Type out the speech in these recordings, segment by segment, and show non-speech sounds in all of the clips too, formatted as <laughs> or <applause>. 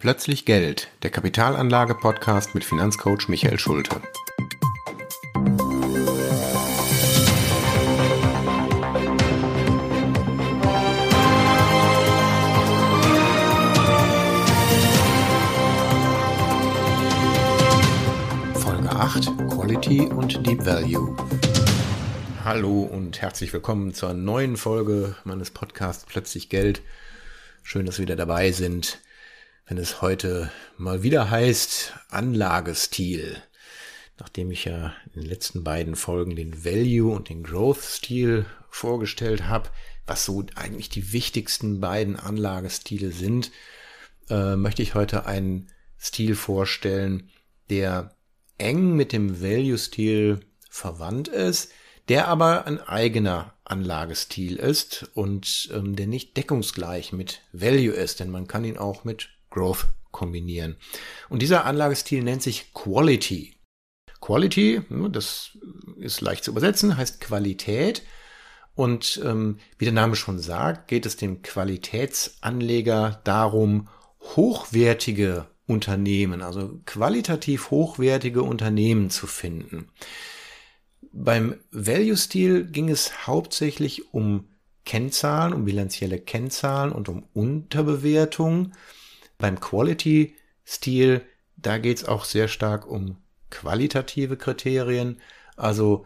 Plötzlich Geld, der Kapitalanlage-Podcast mit Finanzcoach Michael Schulte. Folge 8 Quality und Deep Value. Hallo und herzlich willkommen zur neuen Folge meines Podcasts Plötzlich Geld. Schön, dass Sie wieder dabei sind wenn es heute mal wieder heißt Anlagestil. Nachdem ich ja in den letzten beiden Folgen den Value und den Growth-Stil vorgestellt habe, was so eigentlich die wichtigsten beiden Anlagestile sind, äh, möchte ich heute einen Stil vorstellen, der eng mit dem Value-Stil verwandt ist, der aber ein eigener Anlagestil ist und ähm, der nicht deckungsgleich mit Value ist, denn man kann ihn auch mit Growth kombinieren. Und dieser Anlagestil nennt sich Quality. Quality, das ist leicht zu übersetzen, heißt Qualität. Und ähm, wie der Name schon sagt, geht es dem Qualitätsanleger darum, hochwertige Unternehmen, also qualitativ hochwertige Unternehmen zu finden. Beim Value-Stil ging es hauptsächlich um Kennzahlen, um bilanzielle Kennzahlen und um Unterbewertung. Beim Quality-Stil, da geht es auch sehr stark um qualitative Kriterien, also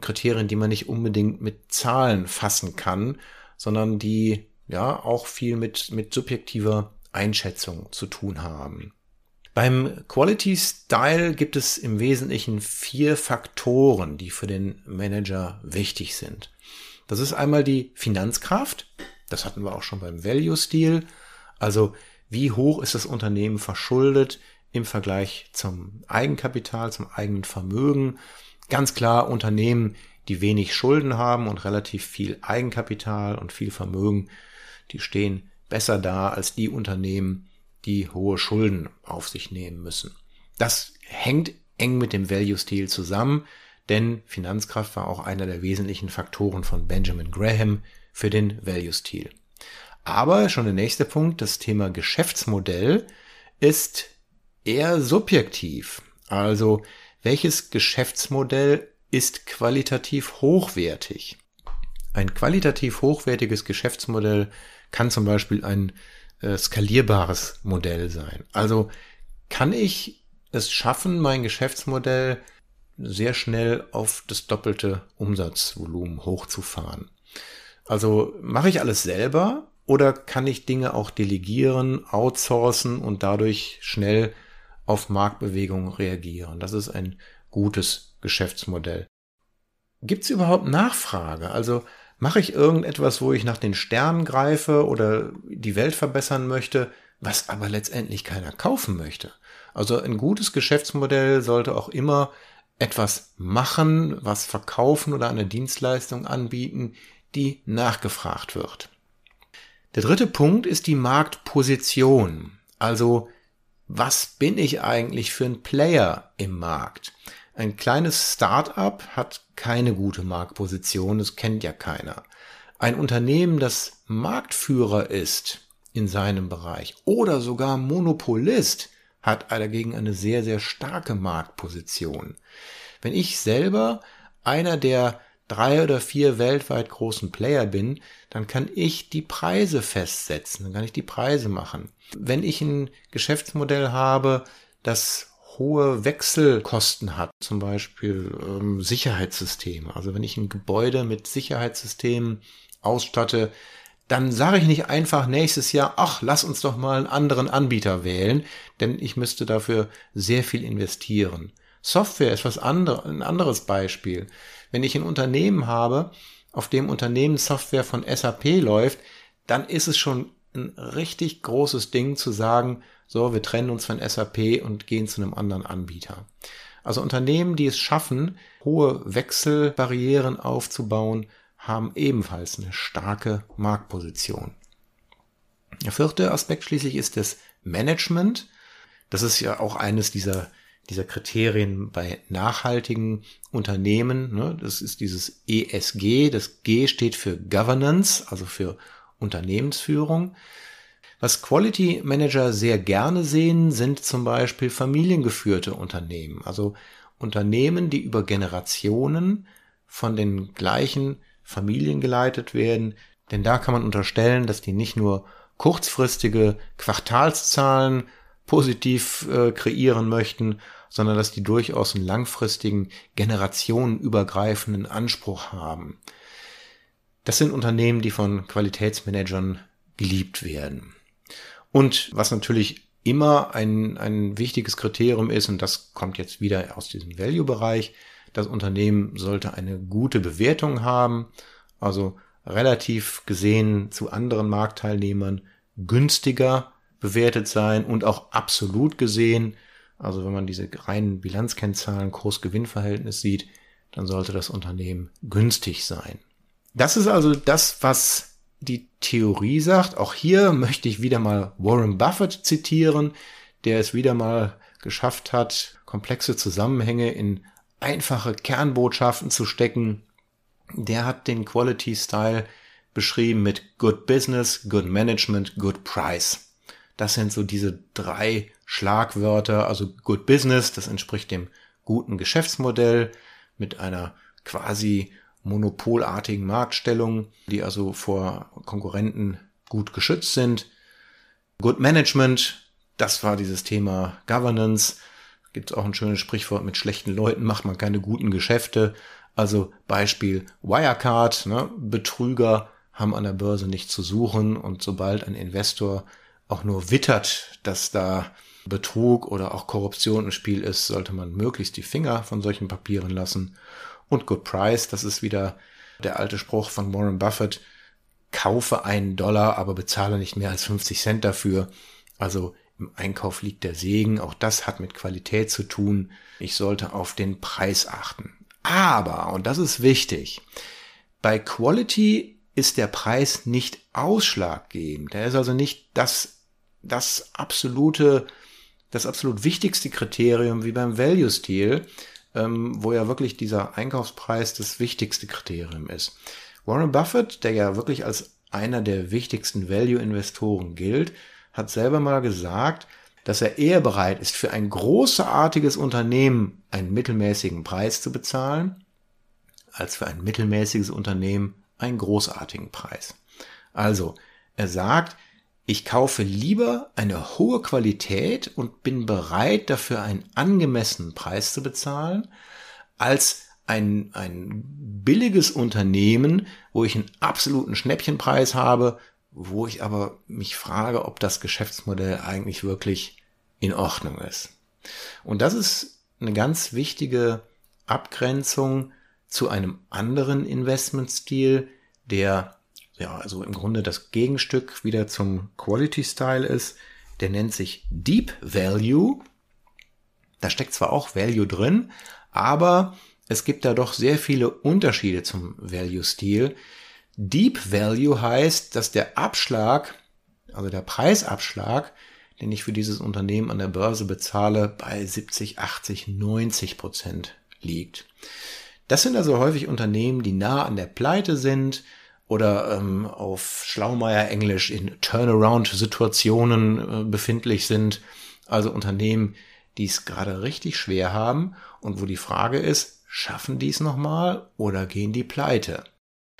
Kriterien, die man nicht unbedingt mit Zahlen fassen kann, sondern die ja auch viel mit, mit subjektiver Einschätzung zu tun haben. Beim Quality Style gibt es im Wesentlichen vier Faktoren, die für den Manager wichtig sind. Das ist einmal die Finanzkraft. Das hatten wir auch schon beim Value Stil. Also wie hoch ist das Unternehmen verschuldet im Vergleich zum Eigenkapital, zum eigenen Vermögen. Ganz klar Unternehmen, die wenig Schulden haben und relativ viel Eigenkapital und viel Vermögen, die stehen besser da als die Unternehmen, die hohe Schulden auf sich nehmen müssen. Das hängt eng mit dem Value-Stil zusammen, denn Finanzkraft war auch einer der wesentlichen Faktoren von Benjamin Graham für den Value-Stil. Aber schon der nächste Punkt, das Thema Geschäftsmodell ist eher subjektiv. Also welches Geschäftsmodell ist qualitativ hochwertig? Ein qualitativ hochwertiges Geschäftsmodell kann zum Beispiel ein äh, skalierbares Modell sein. Also kann ich es schaffen, mein Geschäftsmodell sehr schnell auf das doppelte Umsatzvolumen hochzufahren. Also mache ich alles selber oder kann ich Dinge auch delegieren, outsourcen und dadurch schnell auf Marktbewegungen reagieren? Das ist ein gutes Geschäftsmodell. Gibt es überhaupt Nachfrage? Also mache ich irgendetwas, wo ich nach den Sternen greife oder die Welt verbessern möchte, was aber letztendlich keiner kaufen möchte? Also ein gutes Geschäftsmodell sollte auch immer etwas machen, was verkaufen oder eine Dienstleistung anbieten, die nachgefragt wird. Der dritte Punkt ist die Marktposition. Also, was bin ich eigentlich für ein Player im Markt? Ein kleines Start-up hat keine gute Marktposition, das kennt ja keiner. Ein Unternehmen, das Marktführer ist in seinem Bereich oder sogar Monopolist, hat dagegen eine sehr, sehr starke Marktposition. Wenn ich selber einer der drei oder vier weltweit großen Player bin, dann kann ich die Preise festsetzen, dann kann ich die Preise machen. Wenn ich ein Geschäftsmodell habe, das hohe Wechselkosten hat, zum Beispiel ähm, Sicherheitssysteme. Also wenn ich ein Gebäude mit Sicherheitssystemen ausstatte, dann sage ich nicht einfach nächstes Jahr, ach, lass uns doch mal einen anderen Anbieter wählen, denn ich müsste dafür sehr viel investieren. Software ist was anderes, ein anderes Beispiel. Wenn ich ein Unternehmen habe, auf dem Unternehmenssoftware von SAP läuft, dann ist es schon ein richtig großes Ding zu sagen, so, wir trennen uns von SAP und gehen zu einem anderen Anbieter. Also Unternehmen, die es schaffen, hohe Wechselbarrieren aufzubauen, haben ebenfalls eine starke Marktposition. Der vierte Aspekt schließlich ist das Management. Das ist ja auch eines dieser dieser Kriterien bei nachhaltigen Unternehmen. Ne? Das ist dieses ESG. Das G steht für Governance, also für Unternehmensführung. Was Quality Manager sehr gerne sehen, sind zum Beispiel familiengeführte Unternehmen, also Unternehmen, die über Generationen von den gleichen Familien geleitet werden, denn da kann man unterstellen, dass die nicht nur kurzfristige Quartalszahlen positiv äh, kreieren möchten, sondern dass die durchaus einen langfristigen, generationenübergreifenden Anspruch haben. Das sind Unternehmen, die von Qualitätsmanagern geliebt werden. Und was natürlich immer ein, ein wichtiges Kriterium ist, und das kommt jetzt wieder aus diesem Value-Bereich, das Unternehmen sollte eine gute Bewertung haben, also relativ gesehen zu anderen Marktteilnehmern günstiger bewertet sein und auch absolut gesehen, also wenn man diese reinen Bilanzkennzahlen, Kurs-Gewinn-Verhältnis sieht, dann sollte das Unternehmen günstig sein. Das ist also das, was die Theorie sagt, auch hier möchte ich wieder mal Warren Buffett zitieren, der es wieder mal geschafft hat, komplexe Zusammenhänge in einfache Kernbotschaften zu stecken. Der hat den Quality Style beschrieben mit Good Business, Good Management, Good Price. Das sind so diese drei Schlagwörter, also Good Business, das entspricht dem guten Geschäftsmodell mit einer quasi monopolartigen Marktstellungen, die also vor Konkurrenten gut geschützt sind. Good Management, das war dieses Thema Governance. Gibt es auch ein schönes Sprichwort, mit schlechten Leuten macht man keine guten Geschäfte. Also Beispiel Wirecard, ne? Betrüger haben an der Börse nichts zu suchen und sobald ein Investor auch nur wittert, dass da Betrug oder auch Korruption im Spiel ist, sollte man möglichst die Finger von solchen Papieren lassen. Und Good Price, das ist wieder der alte Spruch von Warren Buffett, kaufe einen Dollar, aber bezahle nicht mehr als 50 Cent dafür. Also im Einkauf liegt der Segen. Auch das hat mit Qualität zu tun. Ich sollte auf den Preis achten. Aber, und das ist wichtig, bei Quality ist der Preis nicht ausschlaggebend. Er ist also nicht das, das absolute, das absolut wichtigste Kriterium wie beim Value-Stil, ähm, wo ja wirklich dieser Einkaufspreis das wichtigste Kriterium ist. Warren Buffett, der ja wirklich als einer der wichtigsten Value-Investoren gilt, hat selber mal gesagt, dass er eher bereit ist, für ein großartiges Unternehmen einen mittelmäßigen Preis zu bezahlen, als für ein mittelmäßiges Unternehmen einen großartigen Preis. Also, er sagt, ich kaufe lieber eine hohe Qualität und bin bereit, dafür einen angemessenen Preis zu bezahlen, als ein, ein billiges Unternehmen, wo ich einen absoluten Schnäppchenpreis habe, wo ich aber mich frage, ob das Geschäftsmodell eigentlich wirklich in Ordnung ist. Und das ist eine ganz wichtige Abgrenzung zu einem anderen Investmentstil, der ja, also im Grunde das Gegenstück wieder zum Quality Style ist. Der nennt sich Deep Value. Da steckt zwar auch Value drin, aber es gibt da doch sehr viele Unterschiede zum Value-Stil. Deep Value heißt, dass der Abschlag, also der Preisabschlag, den ich für dieses Unternehmen an der Börse bezahle, bei 70, 80, 90 Prozent liegt. Das sind also häufig Unternehmen, die nah an der Pleite sind, oder ähm, auf Schlaumeier Englisch in Turnaround-Situationen äh, befindlich sind. Also Unternehmen, die es gerade richtig schwer haben und wo die Frage ist, schaffen die es nochmal oder gehen die pleite?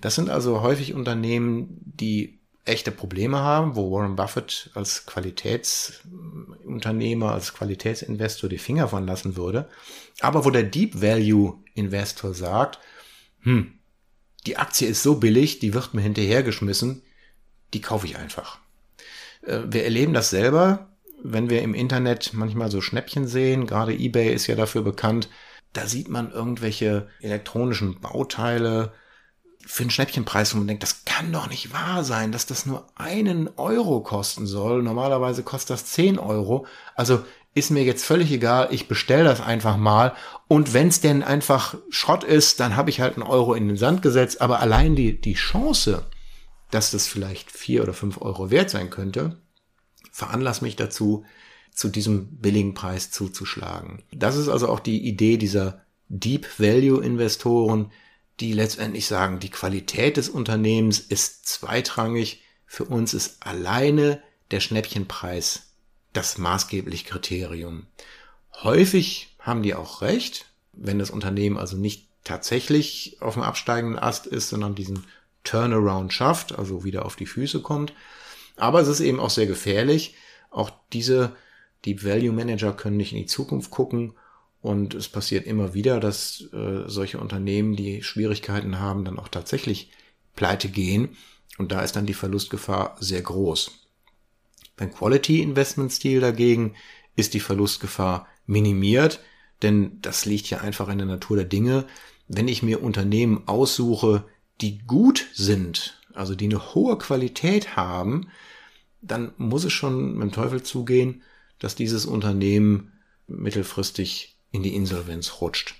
Das sind also häufig Unternehmen, die echte Probleme haben, wo Warren Buffett als Qualitätsunternehmer, als Qualitätsinvestor die Finger von lassen würde, aber wo der Deep Value Investor sagt, hm, die Aktie ist so billig, die wird mir hinterhergeschmissen, die kaufe ich einfach. Äh, wir erleben das selber, wenn wir im Internet manchmal so Schnäppchen sehen, gerade eBay ist ja dafür bekannt, da sieht man irgendwelche elektronischen Bauteile für einen Schnäppchenpreis und man denkt, das kann doch nicht wahr sein, dass das nur einen Euro kosten soll. Normalerweise kostet das 10 Euro. Also ist mir jetzt völlig egal, ich bestelle das einfach mal. Und wenn es denn einfach Schrott ist, dann habe ich halt einen Euro in den Sand gesetzt. Aber allein die, die Chance, dass das vielleicht vier oder fünf Euro wert sein könnte, veranlasst mich dazu, zu diesem billigen Preis zuzuschlagen. Das ist also auch die Idee dieser Deep Value Investoren, die letztendlich sagen, die Qualität des Unternehmens ist zweitrangig. Für uns ist alleine der Schnäppchenpreis das maßgebliche Kriterium. Häufig haben die auch recht, wenn das Unternehmen also nicht tatsächlich auf dem absteigenden Ast ist, sondern diesen Turnaround schafft, also wieder auf die Füße kommt. Aber es ist eben auch sehr gefährlich. Auch diese Deep Value Manager können nicht in die Zukunft gucken. Und es passiert immer wieder, dass äh, solche Unternehmen, die Schwierigkeiten haben, dann auch tatsächlich pleite gehen. Und da ist dann die Verlustgefahr sehr groß. Beim Quality Investment Stil dagegen ist die Verlustgefahr minimiert, denn das liegt ja einfach in der Natur der Dinge. Wenn ich mir Unternehmen aussuche, die gut sind, also die eine hohe Qualität haben, dann muss es schon mit dem Teufel zugehen, dass dieses Unternehmen mittelfristig in die Insolvenz rutscht.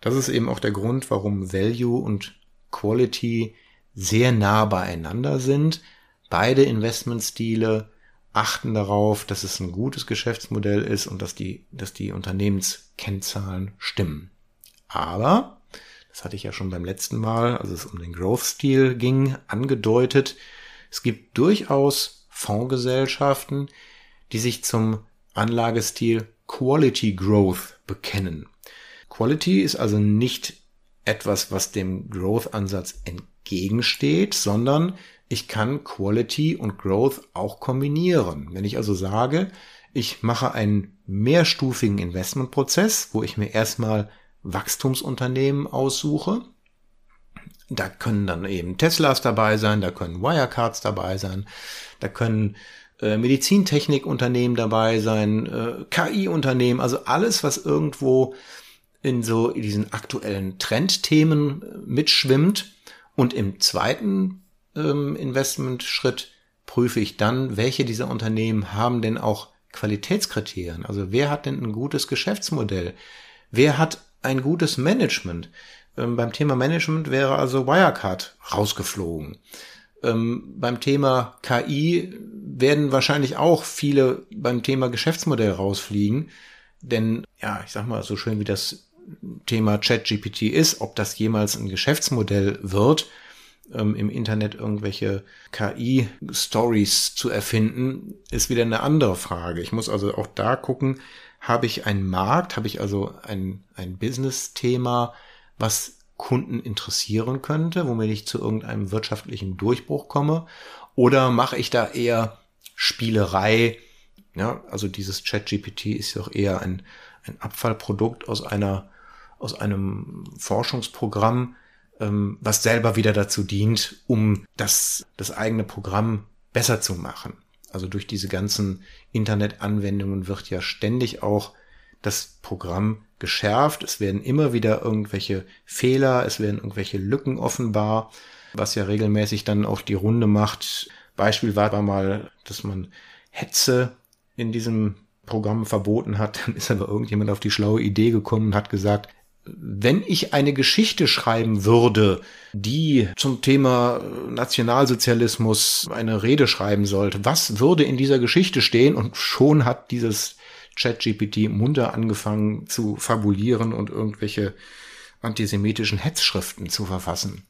Das ist eben auch der Grund, warum Value und Quality sehr nah beieinander sind. Beide Investmentstile achten darauf, dass es ein gutes Geschäftsmodell ist und dass die, dass die Unternehmenskennzahlen stimmen. Aber, das hatte ich ja schon beim letzten Mal, als es um den Growth-Stil ging, angedeutet, es gibt durchaus Fondsgesellschaften, die sich zum Anlagestil Quality Growth bekennen. Quality ist also nicht etwas, was dem Growth-Ansatz entgegensteht, sondern ich kann Quality und Growth auch kombinieren. Wenn ich also sage, ich mache einen mehrstufigen Investmentprozess, wo ich mir erstmal Wachstumsunternehmen aussuche, da können dann eben Teslas dabei sein, da können Wirecards dabei sein, da können äh, Medizintechnikunternehmen dabei sein, äh, KI-Unternehmen, also alles, was irgendwo in so diesen aktuellen Trendthemen äh, mitschwimmt. Und im zweiten ähm, Investmentschritt prüfe ich dann, welche dieser Unternehmen haben denn auch Qualitätskriterien. Also wer hat denn ein gutes Geschäftsmodell? Wer hat ein gutes Management? Ähm, beim Thema Management wäre also Wirecard rausgeflogen. Ähm, beim Thema KI werden wahrscheinlich auch viele beim Thema Geschäftsmodell rausfliegen. Denn, ja, ich sag mal, so schön wie das Thema ChatGPT ist, ob das jemals ein Geschäftsmodell wird, ähm, im Internet irgendwelche KI-Stories zu erfinden, ist wieder eine andere Frage. Ich muss also auch da gucken, habe ich einen Markt, habe ich also ein, ein Business-Thema, was Kunden interessieren könnte, womit ich zu irgendeinem wirtschaftlichen Durchbruch komme? Oder mache ich da eher Spielerei? Ja, also dieses ChatGPT ist ja auch eher ein, ein Abfallprodukt aus einer, aus einem Forschungsprogramm, ähm, was selber wieder dazu dient, um das, das eigene Programm besser zu machen. Also durch diese ganzen Internetanwendungen wird ja ständig auch das Programm geschärft. Es werden immer wieder irgendwelche Fehler, es werden irgendwelche Lücken offenbar, was ja regelmäßig dann auch die Runde macht. Beispiel war mal, dass man Hetze in diesem Programm verboten hat. <laughs> Dann ist aber irgendjemand auf die schlaue Idee gekommen und hat gesagt, wenn ich eine Geschichte schreiben würde, die zum Thema Nationalsozialismus eine Rede schreiben sollte, was würde in dieser Geschichte stehen? Und schon hat dieses ChatGPT munter angefangen zu fabulieren und irgendwelche antisemitischen Hetzschriften zu verfassen.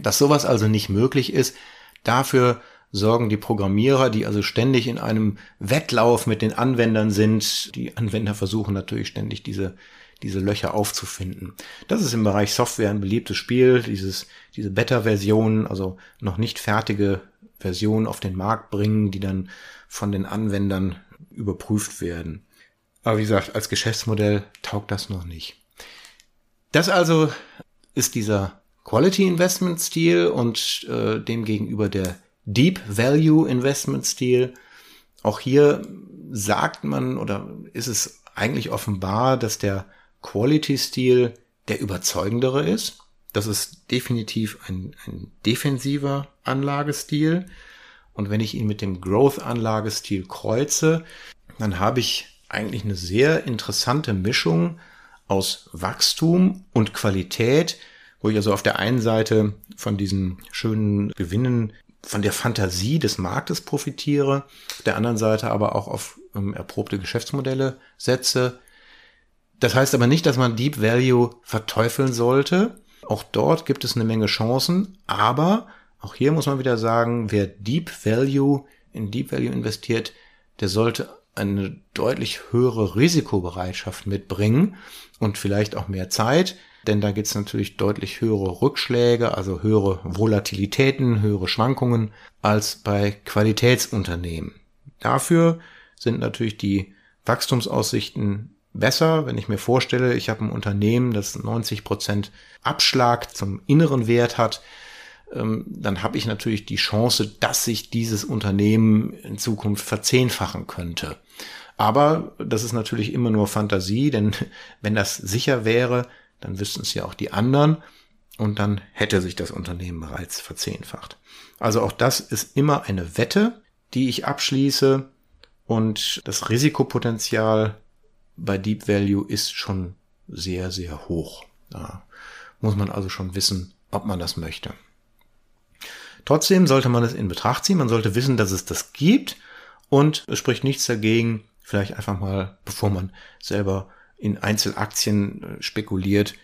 Dass sowas also nicht möglich ist, dafür sorgen die Programmierer, die also ständig in einem Wettlauf mit den Anwendern sind. Die Anwender versuchen natürlich ständig diese diese Löcher aufzufinden. Das ist im Bereich Software ein beliebtes Spiel, dieses, diese Beta-Versionen, also noch nicht fertige Versionen auf den Markt bringen, die dann von den Anwendern überprüft werden. Aber wie gesagt, als Geschäftsmodell taugt das noch nicht. Das also ist dieser Quality Investment Stil und äh, demgegenüber der Deep Value Investment Stil. Auch hier sagt man oder ist es eigentlich offenbar, dass der Quality-Stil der überzeugendere ist. Das ist definitiv ein, ein defensiver Anlagestil. Und wenn ich ihn mit dem Growth-Anlagestil kreuze, dann habe ich eigentlich eine sehr interessante Mischung aus Wachstum und Qualität, wo ich also auf der einen Seite von diesen schönen Gewinnen von der Fantasie des Marktes profitiere, auf der anderen Seite aber auch auf ähm, erprobte Geschäftsmodelle setze, das heißt aber nicht, dass man Deep Value verteufeln sollte. Auch dort gibt es eine Menge Chancen, aber auch hier muss man wieder sagen, wer Deep Value in Deep Value investiert, der sollte eine deutlich höhere Risikobereitschaft mitbringen und vielleicht auch mehr Zeit, denn da gibt es natürlich deutlich höhere Rückschläge, also höhere Volatilitäten, höhere Schwankungen als bei Qualitätsunternehmen. Dafür sind natürlich die Wachstumsaussichten besser, wenn ich mir vorstelle, ich habe ein Unternehmen, das 90 Prozent Abschlag zum inneren Wert hat, ähm, dann habe ich natürlich die Chance, dass sich dieses Unternehmen in Zukunft verzehnfachen könnte. Aber das ist natürlich immer nur Fantasie, denn <laughs> wenn das sicher wäre, dann wüssten es ja auch die anderen und dann hätte sich das Unternehmen bereits verzehnfacht. Also auch das ist immer eine Wette, die ich abschließe und das Risikopotenzial bei Deep Value ist schon sehr, sehr hoch. Da muss man also schon wissen, ob man das möchte. Trotzdem sollte man es in Betracht ziehen. Man sollte wissen, dass es das gibt und es spricht nichts dagegen, vielleicht einfach mal, bevor man selber in Einzelaktien äh, spekuliert,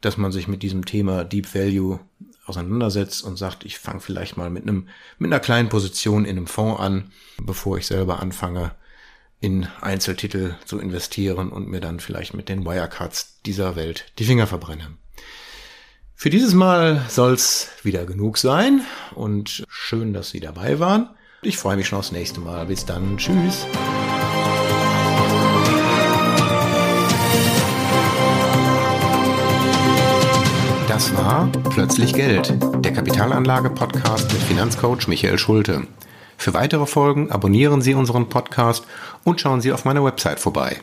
dass man sich mit diesem Thema Deep Value auseinandersetzt und sagt, ich fange vielleicht mal mit einem mit einer kleinen Position in einem Fonds an, bevor ich selber anfange in Einzeltitel zu investieren und mir dann vielleicht mit den Wirecards dieser Welt die Finger verbrenne. Für dieses Mal soll's wieder genug sein und schön, dass Sie dabei waren. Ich freue mich schon aufs nächste Mal. Bis dann. Tschüss. Das war Plötzlich Geld, der Kapitalanlage-Podcast mit Finanzcoach Michael Schulte. Für weitere Folgen abonnieren Sie unseren Podcast und schauen Sie auf meiner Website vorbei